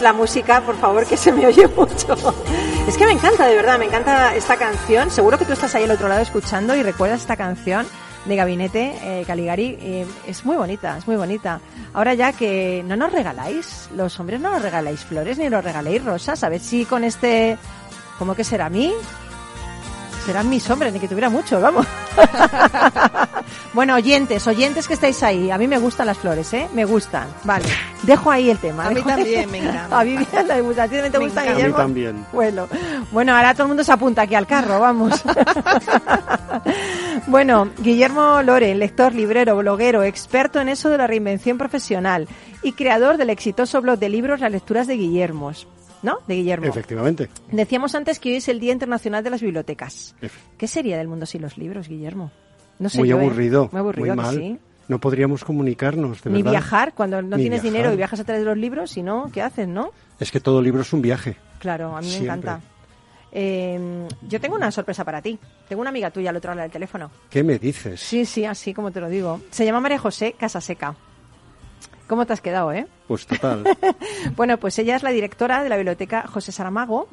La música, por favor, que se me oye mucho. [LAUGHS] Es que me encanta, de verdad, me encanta esta canción. Seguro que tú estás ahí al otro lado escuchando y recuerdas esta canción de Gabinete eh, Caligari. Es muy bonita, es muy bonita. Ahora ya que no nos regaláis, los hombres no nos regaláis flores ni nos regaláis rosas, a ver si con este... ¿Cómo que será a mí? Serán mis hombres, ni que tuviera mucho, vamos. [LAUGHS] bueno, oyentes, oyentes que estáis ahí. A mí me gustan las flores, ¿eh? Me gustan. Vale. Dejo ahí el tema. A mí [LAUGHS] también me encanta. A Vivian le gusta. ¿A ti también te Me gusta, encanta. A mí Guillermo? también. Bueno, bueno, ahora todo el mundo se apunta aquí al carro, vamos. [LAUGHS] bueno, Guillermo Loren, lector, librero, bloguero, experto en eso de la reinvención profesional y creador del exitoso blog de libros Las lecturas de Guillermos. ¿No? De Guillermo. Efectivamente. Decíamos antes que hoy es el Día Internacional de las Bibliotecas. ¿Qué sería del mundo sin los libros, Guillermo? No sé muy ¿eh? aburrido. Muy aburrido, ¿a que mal. sí? No podríamos comunicarnos, de Ni verdad. viajar, cuando no Ni tienes viajar. dinero y viajas a través de los libros, si no, ¿qué haces, no? Es que todo libro es un viaje. Claro, a mí me encanta. Eh, yo tengo una sorpresa para ti. Tengo una amiga tuya al otro lado del teléfono. ¿Qué me dices? Sí, sí, así como te lo digo. Se llama María José Casaseca. ¿Cómo te has quedado, eh? Pues total. [LAUGHS] Bueno, pues ella es la directora de la biblioteca José Saramago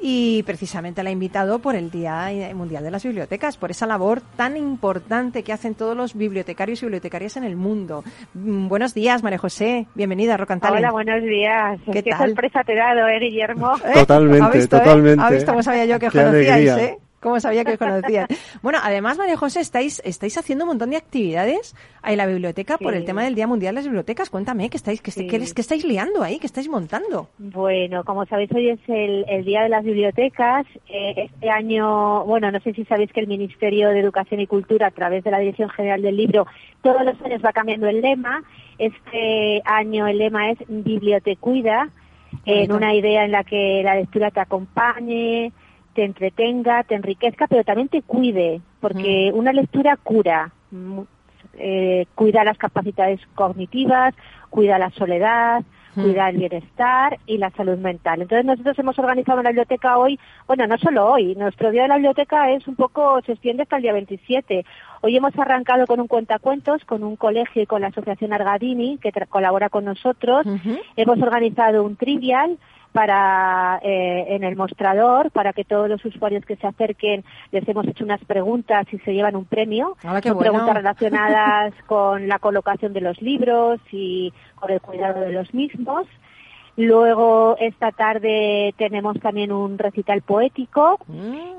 y precisamente la ha invitado por el Día Mundial de las Bibliotecas, por esa labor tan importante que hacen todos los bibliotecarios y bibliotecarias en el mundo. Mm, Buenos días, María José. Bienvenida a Talent. Hola, buenos días. ¿Qué ¿Qué, tal? sorpresa te he dado, eh, Guillermo? [LAUGHS] ¿Eh? Totalmente, ¿Ha visto, eh? totalmente. ¿Ha visto cómo sabía yo que Qué conocíais, alegría. eh? ¿Cómo sabía que os? [LAUGHS] Bueno, además, María José, estáis, estáis haciendo un montón de actividades en la biblioteca por el tema del Día Mundial de las Bibliotecas. Cuéntame, ¿qué estáis, qué, Sí. qué- qué estáis liando ahí? ¿Qué estáis montando? Bueno, como sabéis, hoy es el, el Día de las Bibliotecas. Eh, este año, bueno, no sé si sabéis que el Ministerio de Educación y Cultura, a través de la Dirección General del Libro, todos los años va cambiando el lema. Este año el lema es Bibliotecuida, en una idea en la que la lectura te acompañe, te entretenga, te enriquezca, pero también te cuide, porque una lectura cura. Eh, cuida las capacidades cognitivas, cuida la soledad, Hmm. cuida el bienestar y la salud mental. Entonces nosotros hemos organizado la biblioteca hoy, bueno, no solo hoy, nuestro día de la biblioteca es un poco, se extiende hasta el día 27. Hoy hemos arrancado con un cuentacuentos, con un colegio y con la Asociación Argadini, que tra- colabora con nosotros. Hemos organizado un trivial para eh, en el mostrador para que todos los usuarios que se acerquen les hemos hecho unas preguntas y se llevan un premio. Hola, qué son bueno. preguntas [LAUGHS] relacionadas con la colocación de los libros y con el cuidado de los mismos. Luego esta tarde tenemos también un recital poético.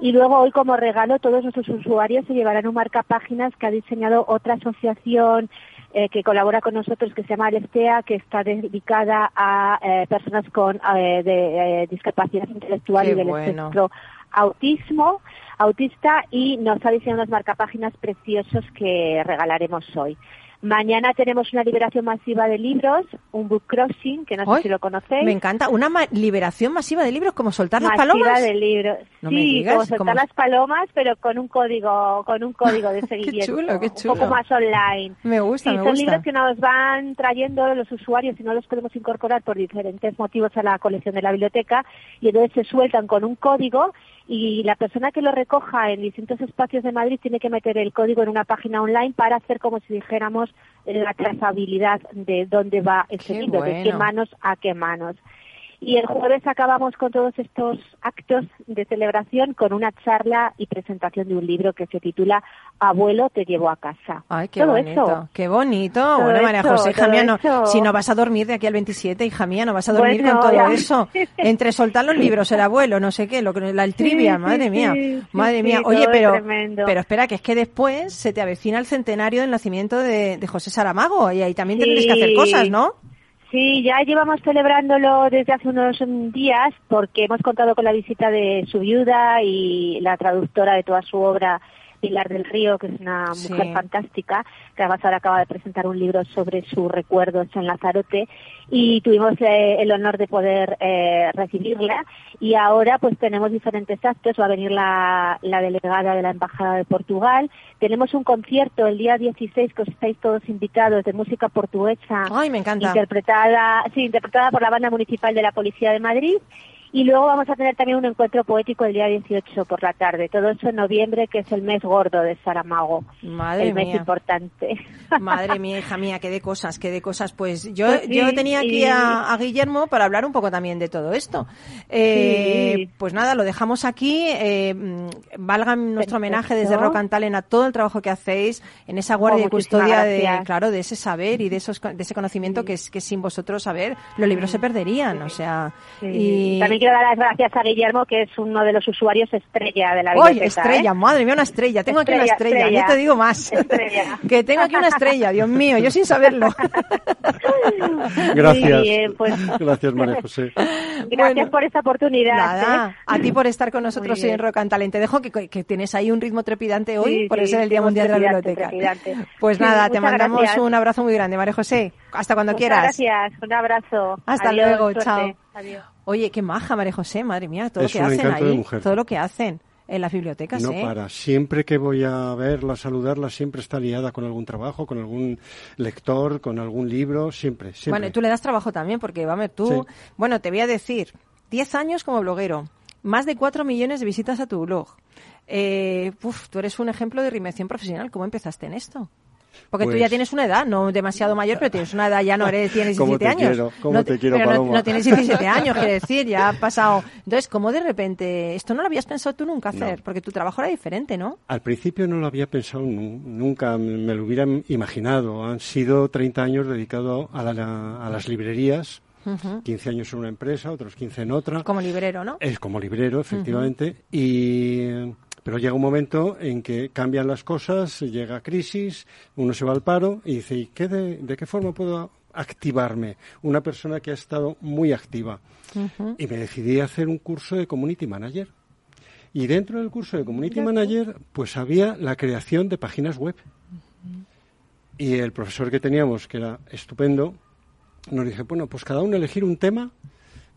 Y luego hoy como regalo todos nuestros usuarios se llevarán un marcapáginas que ha diseñado otra asociación eh, que colabora con nosotros que se llama Alestea que está dedicada a eh, personas con eh, de, eh, discapacidad intelectual Qué y del bueno. espectro autismo autista y nos ha diseñado unos marcapáginas preciosos que regalaremos hoy. Mañana tenemos una liberación masiva de libros, un book crossing, que no sé si lo conocéis. Me encanta. Una ma- liberación masiva de libros, como soltar las Masiva palomas. de libros. No me sí, digas, como soltar las palomas, pero con un código, con un código de [LAUGHS] seguimiento. chulo, qué Un chulo. poco más online. Me gusta, Sí, me son gusta. libros que nos van trayendo los usuarios y no los podemos incorporar por diferentes motivos a la colección de la biblioteca y entonces se sueltan con un código y la persona que lo recoja en distintos espacios de Madrid tiene que meter el código en una página online para hacer como si dijéramos la trazabilidad de dónde va ese libro, de qué manos a qué manos. Y el jueves acabamos con todos estos actos de celebración con una charla y presentación de un libro que se titula Abuelo te llevo a casa. Ay, qué Todo bonito, eso. qué bonito. Todo bueno, María eso, José, hija mía, no, si no vas a dormir de aquí al 27, hija mía, no vas a dormir Bueno, con todo ya. eso. [LAUGHS] Entre soltar los libros, el abuelo, no sé qué, lo que la el trivia, Sí, madre sí, mía, sí, madre mía. Oye, pero, pero espera, que es que después se te avecina el centenario del nacimiento de, de José Saramago y ahí también tendréis que hacer cosas, ¿no? Sí, ya llevamos celebrándolo desde hace unos días porque hemos contado con la visita de su viuda y la traductora de toda su obra, Pilar del Río, que es una Sí. mujer fantástica, que además ahora acaba de presentar un libro sobre sus recuerdos en Lanzarote y tuvimos eh, el honor de poder eh, recibirla y ahora pues tenemos diferentes actos, va a venir la, la delegada de la Embajada de Portugal, tenemos un concierto el día 16 que os estáis todos invitados de música portuguesa Ay, me encanta. interpretada, sí, interpretada por la banda municipal de la Policía de Madrid. Y luego vamos a tener también un encuentro poético el día 18 por la tarde. Todo eso en noviembre, que es el mes gordo de Saramago. Madre el mes mía. importante. [LAUGHS] Madre mía, hija mía, qué de cosas, qué de cosas. Pues yo, Pues sí, yo tenía aquí a, a Guillermo para hablar un poco también de todo esto. Eh, Sí. Pues nada, lo dejamos aquí. Eh, mm, valga nuestro homenaje desde. Rock and Talent a todo el trabajo que hacéis en esa guardia Oh, y custodia de, claro, de ese saber y de esos, de ese conocimiento que es que sin vosotros saber los libros se perderían, o sea. Y También quiero dar las gracias a Guillermo, que es uno de los usuarios estrella de la ¡Ay, biblioteca. estrella! ¿eh? Madre mía, una estrella. Tengo aquí una Estrella, estrella. estrella. No te digo más. Estrella. [LAUGHS] que tengo aquí una estrella, Dios mío, yo sin saberlo. [LAUGHS] Gracias. Bien, pues, Gracias, María José. [LAUGHS] gracias por esta oportunidad. Nada, ¿eh? a ti por estar con nosotros hoy en. Rock and Talent. Te dejo que, que tienes ahí un ritmo trepidante hoy Sí, por sí, ser el Día Mundial de la Biblioteca. trepidante. Pues Sí, nada, te mandamos gracias. un abrazo muy grande, María José. Hasta cuando Muchas quieras. Gracias, un abrazo. Hasta Adiós, luego, suerte. chao. Adiós. Oye, qué maja, María José, madre mía, todo Es lo que hacen ahí, todo lo que hacen en las bibliotecas, No ¿eh? para. Siempre que voy a verla, saludarla, siempre está liada con algún trabajo, con algún lector, con algún libro, siempre, siempre. Bueno, y tú le das trabajo también, porque, vamos, tú... Sí. Bueno, te voy a decir, 10 años como bloguero, más de 4 millones de visitas a tu blog. Eh, uf, tú eres un ejemplo de reinvención profesional. ¿Cómo empezaste en esto? Porque tú Pues- ya tienes una edad, no demasiado mayor, pero tienes una edad, ya no eres, [LAUGHS] tienes ¿Cómo 17 te años. quiero? ¿Cómo no te quiero, pero no, Paloma? no tienes 17 [LAUGHS] años, quiere decir, ya ha pasado. Entonces, ¿cómo de repente, esto no lo habías pensado tú nunca hacer? No. Porque tu trabajo era diferente, ¿no? Al principio no lo había pensado, nu- nunca me lo hubiera imaginado. Han sido 30 años dedicados a, la- a las librerías, Ujú. 15 años en una empresa, otros 15 en otra. Como librero, ¿no? Es como librero, efectivamente. y Pero llega un momento en que cambian las cosas, llega crisis, uno se va al paro y dice, ¿y qué de, de qué forma puedo activarme? Una persona que ha estado muy activa. Y me decidí a hacer un curso de Community Manager. Y dentro del curso de Community Manager, pues había la creación de páginas web. Y el profesor que teníamos, que era estupendo, nos dije, bueno, pues cada uno elegir un tema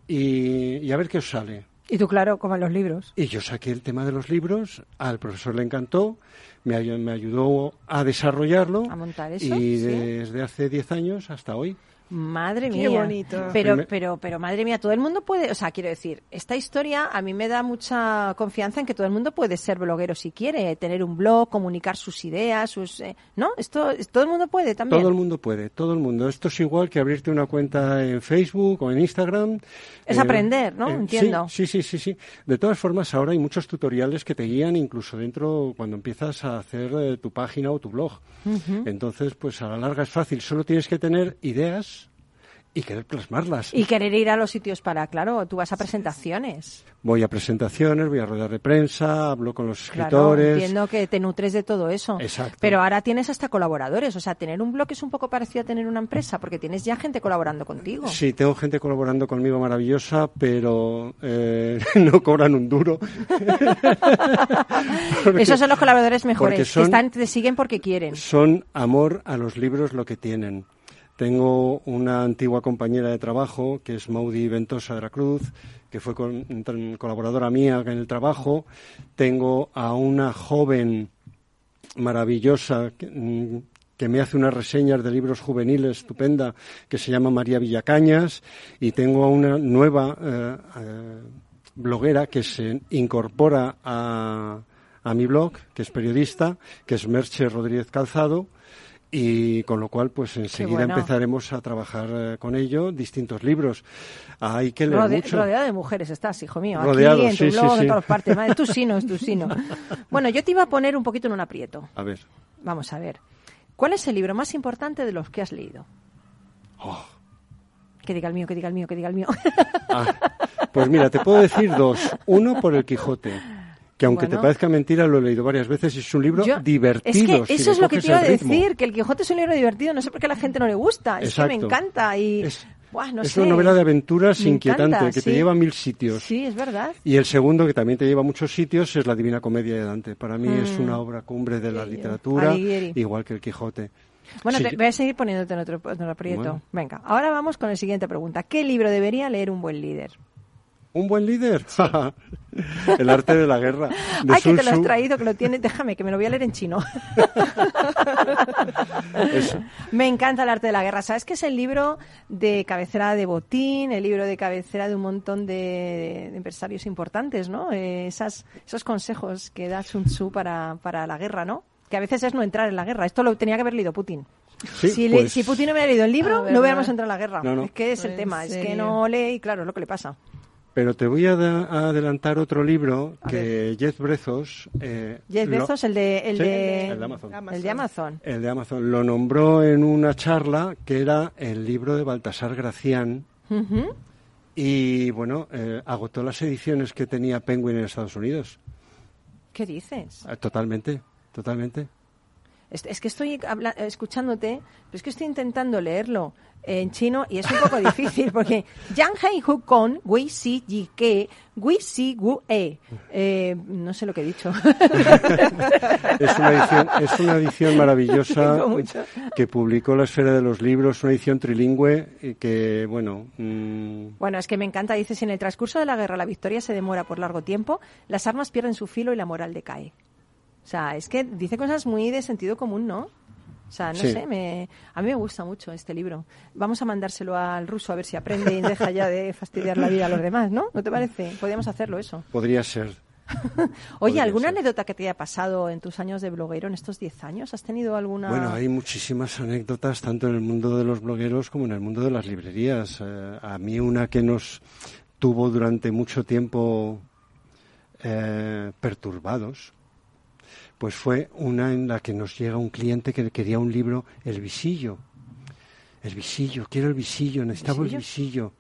y, y a ver qué os sale. Y tú, claro, como en los libros. Y yo saqué el tema de los libros, al profesor le encantó, me, ay- me ayudó a desarrollarlo A montar eso, y sí. desde hace 10 años hasta hoy. Madre Qué mía. bonito. Pero, pero, pero madre mía, todo el mundo puede, o sea, quiero decir, esta historia a mí me da mucha confianza en que todo el mundo puede ser bloguero si quiere, tener un blog, comunicar sus ideas, sus, eh, ¿no? Esto, todo el mundo puede también. Todo el mundo puede, todo el mundo. Esto es igual que abrirte una cuenta en Facebook o en Instagram. Es aprender, ¿no? sí, Entiendo. Sí, sí, sí, sí. De todas formas, ahora hay muchos tutoriales que te guían incluso dentro cuando empiezas a hacer eh, tu página o tu blog. Entonces, pues a la larga es fácil. Solo tienes que tener ideas y querer plasmarlas. Y querer ir a los sitios para, claro, tú vas a presentaciones. Voy a presentaciones, voy a ruedas de prensa, hablo con los Claro, escritores. entiendo que te nutres de todo eso. Exacto. Pero ahora tienes hasta colaboradores. O sea, tener un blog es un poco parecido a tener una empresa, porque tienes ya gente colaborando contigo. Sí, tengo gente colaborando conmigo maravillosa, pero eh, [LAUGHS] no cobran un duro. [LAUGHS] Porque- Esos son los colaboradores mejores, son- que están, te siguen porque quieren. Son amor a los libros lo que tienen. Tengo una antigua compañera de trabajo, que es Maudi Ventosa de la Cruz, que fue colaboradora mía en el trabajo. Tengo a una joven maravillosa que, mm, que me hace unas reseñas de libros juveniles estupenda, que se llama María Villacañas. Y tengo a una nueva eh, eh, bloguera que se incorpora a mi blog, que es periodista, que es Merche Rodríguez Calzado, y con lo cual pues enseguida bueno. empezaremos a trabajar eh, con ello distintos libros. Hay que leer Rode- mucho. rodeado de mujeres estás, hijo mío. Rodeado, Aquí en tu sí, blog, sí. en todas partes. Madre, tú sí no, es tú sí no. [LAUGHS] Bueno, yo te iba a poner un poquito en un aprieto. A ver. Vamos a ver. ¿Cuál es el libro más importante de los que has leído? Oh. Que diga el mío, que diga el mío, que diga el mío. Ah, pues mira, te puedo decir dos. Uno por el Quijote, que aunque Bueno. te parezca mentira, lo he leído varias veces y es un libro Yo- divertido. Es que eso es lo que te iba a decir, que el Quijote es un libro divertido. No sé por qué a la gente no le gusta. Es que me encanta y... Es- Buah, no es sé. una novela de aventuras Me inquietante encanta, que sí. te lleva a mil sitios. Sí, es verdad. Y el segundo, que también te lleva a muchos sitios, es La Divina Comedia de Dante. Para mí es Mm. una obra cumbre de la literatura, Alighieri. igual que el Quijote. Bueno, Sí, te- voy a seguir poniéndote en otro, en otro aprieto. Bueno. Venga, ahora vamos con la siguiente pregunta. ¿Qué libro debería leer un buen líder? ¿Un buen líder? [LAUGHS] el arte de la guerra. de Ay, que te lo has traído, que lo tienes. Déjame, que me lo voy a leer en chino. [LAUGHS] Me encanta el arte de la guerra. ¿Sabes que es el libro de cabecera de Botín, el libro de cabecera de un montón de, de empresarios importantes, ¿no? Eh, esas, esos consejos que da Sun Tzu para, para la guerra, ¿no? Que a veces es no entrar en la guerra. Esto lo tenía que haber leído Putin. Sí, si, le- pues- si Putin no hubiera leído el libro, no hubiéramos entrado en la guerra. No, no. Es que es el ¿En tema, es que no lee y claro, es lo que le pasa. Pero te voy a, a adelantar otro libro que Jeff Bezos... Eh, Jeff lo- Bezos, el de, el Sí, de, el de Amazon. el de Amazon. El de Amazon lo nombró en una charla que era el libro de Baltasar Gracián Ujú. y bueno, eh, agotó las ediciones que tenía Penguin en Estados Unidos. ¿Qué dices? Eh, Totalmente, totalmente. Es, es que estoy habla- escuchándote, pero es que estoy intentando leerlo en chino y es un poco [LAUGHS] difícil porque Yang Hei Hu Kon Wei Si Yi Ke Wei Si Wu E. Eh, no sé lo que he dicho. [LAUGHS] Es una edición, es una edición maravillosa que publicó la Esfera de los Libros, una edición trilingüe y que, bueno, mm, Bueno, es que me encanta. Dice, si en el transcurso de la guerra la victoria se demora por largo tiempo, las armas pierden su filo y la moral decae. O sea, es que dice cosas muy de sentido común, ¿no? O sea, no Sí. sé, me, a mí me gusta mucho este libro. Vamos a mandárselo al ruso a ver si aprende y deja ya de fastidiar la vida a los demás, ¿no? ¿No te parece? Podríamos hacerlo eso. podría ser. [LAUGHS] Oye, Podría ¿alguna ser. anécdota que te haya pasado en tus años de bloguero en estos 10 años? ¿Has tenido alguna...? Bueno, hay muchísimas anécdotas tanto en el mundo de los blogueros como en el mundo de las librerías. Eh, a mí una que nos tuvo durante mucho tiempo eh, perturbados, pues fue una en la que nos llega un cliente que quería un libro, El Visillo. El Visillo, quiero el Visillo, necesitaba el Visillo.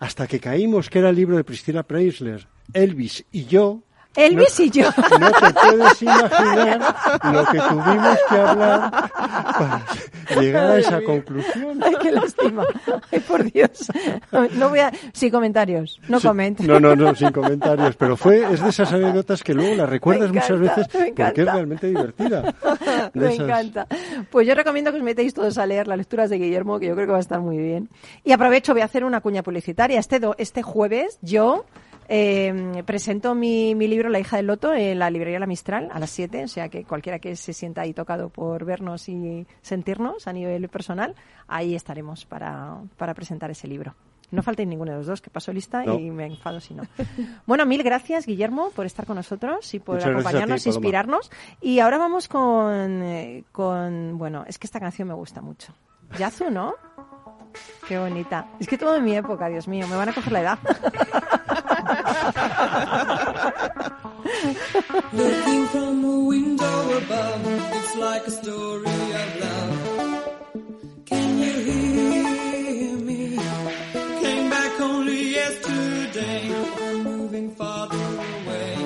Hasta que caímos que era el libro de Priscilla Preisler, Elvis y yo, Elvis y yo. no te puedes imaginar lo que tuvimos que hablar para llegar a esa conclusión. Ay, qué lástima. Ay, por Dios. No voy a... Sin comentarios. No Sí, comentes. No, no, no, sin comentarios. Pero fue, es de esas anécdotas que luego las recuerdas muchas veces porque es realmente divertida. [LAUGHS] Me esas- encanta. Pues yo recomiendo que os metéis todos a leer las lecturas de Guillermo, que yo creo que va a estar muy bien. Y aprovecho, voy a hacer una cuña publicitaria. Este, do- este jueves yo Eh, presento mi, mi libro La hija del loto en la librería La Mistral a las 7, o sea que cualquiera que se sienta ahí tocado por vernos y sentirnos a nivel personal, ahí estaremos para, para presentar ese libro. No faltéis ninguno de los dos, que paso lista No. y me enfado si no. [LAUGHS] Bueno, mil gracias, Guillermo, por estar con nosotros y por Muchas ti, acompañarnos, inspirarnos. Y ahora vamos con, eh, con, bueno, es que esta canción me gusta mucho. Yazu, ¿no? Qué bonita. Es que todo de mi época, Dios mío, me van a coger la edad. [LAUGHS] Looking from a window above, it's like a story of love. Can you hear me? Came back only yesterday. I'm moving farther away.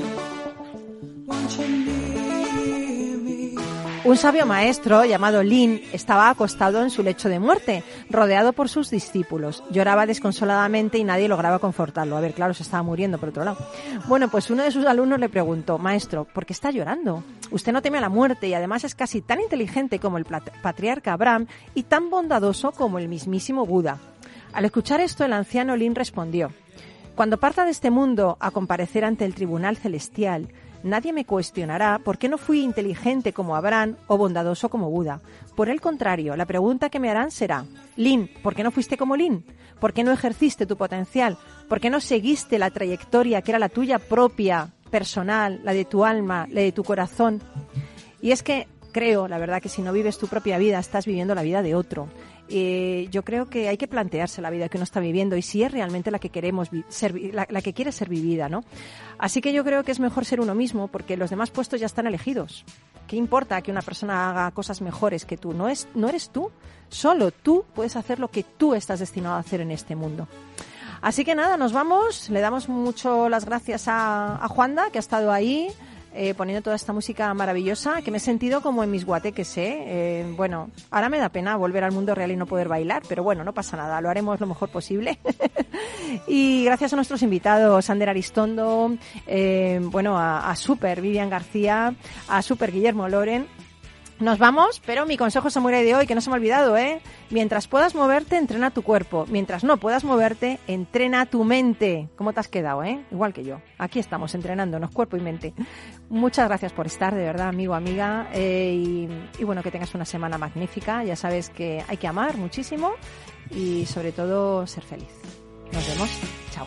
Won't you? Un sabio maestro llamado Lin estaba acostado en su lecho de muerte, rodeado por sus discípulos. Lloraba desconsoladamente y nadie lograba confortarlo. A ver, claro, se estaba muriendo por otro lado. Bueno, pues uno de sus alumnos le preguntó, maestro, ¿por qué está llorando? Usted no teme a la muerte y además es casi tan inteligente como el patriarca Abraham y tan bondadoso como el mismísimo Buda. Al escuchar esto, el anciano Lin respondió, cuando parta de este mundo a comparecer ante el tribunal celestial, nadie me cuestionará por qué no fui inteligente como Abraham o bondadoso como Buda. Por el contrario, la pregunta que me harán será, Lin, ¿por qué no fuiste como Lin? ¿Por qué no ejerciste tu potencial? ¿Por qué no seguiste la trayectoria que era la tuya propia, personal, la de tu alma, la de tu corazón? Y es que creo, la verdad, que si no vives tu propia vida, estás viviendo la vida de otro. Eh, yo creo que hay que plantearse la vida que uno está viviendo y si es realmente la que queremos ser, la, la que quiere ser vivida, ¿no? Así que yo creo que es mejor ser uno mismo porque los demás puestos ya están elegidos. ¿Qué importa que una persona haga cosas mejores que tú? No es, no eres tú. Solo tú puedes hacer lo que tú estás destinado a hacer en este mundo. Así que nada, nos vamos. Le damos mucho las gracias a, a Juanda, que ha estado ahí eh, poniendo toda esta música maravillosa, que me he sentido como en mis guateques, ¿eh? Eh, Bueno, ahora me da pena volver al mundo real y no poder bailar, pero bueno, no pasa nada, lo haremos lo mejor posible. [LAUGHS] y gracias a nuestros invitados, Ander Aristondo, eh, bueno, a, a Super Vivian García, a Super Guillermo Loren, nos vamos, pero mi consejo samurai de hoy, que no se me ha olvidado, ¿eh? Mientras puedas moverte, entrena tu cuerpo. Mientras no puedas moverte, entrena tu mente. ¿Cómo te has quedado, eh? Igual que yo. Aquí estamos, entrenándonos, cuerpo y mente. Muchas gracias por estar, de verdad, amigo, amiga. Eh, y, y bueno, que tengas una semana magnífica. Ya sabes que hay que amar muchísimo y sobre todo ser feliz. Nos vemos. Chao.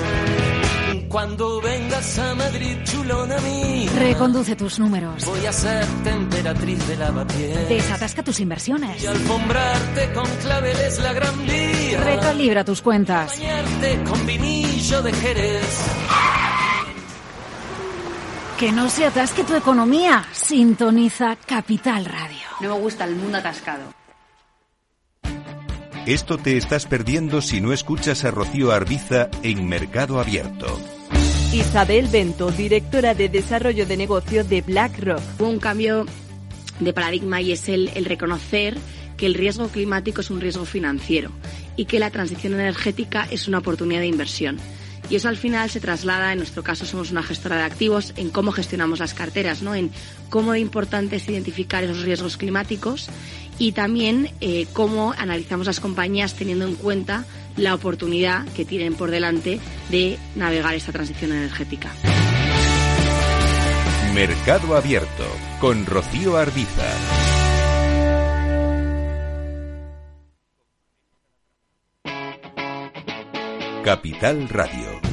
Cuando vengas a Madrid, chulona mía, Reconduce tus números. voy a ser temperatriz de lavapiés. Desatasca tus inversiones. Y alfombrarte con claveles la gran vía. Recalibra tus cuentas. Bañarte con vinillo de Jerez. Que no se atasque tu economía. Sintoniza Capital Radio. No me gusta el mundo atascado. Esto te estás perdiendo si no escuchas a Rocío Arbiza en Mercado Abierto. Isabel Bento, directora de Desarrollo de Negocio de BlackRock. Un cambio de paradigma y es el, el reconocer que el riesgo climático es un riesgo financiero y que la transición energética es una oportunidad de inversión. Y eso al final se traslada, en nuestro caso somos una gestora de activos, en cómo gestionamos las carteras, ¿no? en cómo es importante es identificar esos riesgos climáticos y también eh, cómo analizamos las compañías teniendo en cuenta la oportunidad que tienen por delante de navegar esta transición energética. Mercado Abierto con Rocío Arbiza. Capital Radio.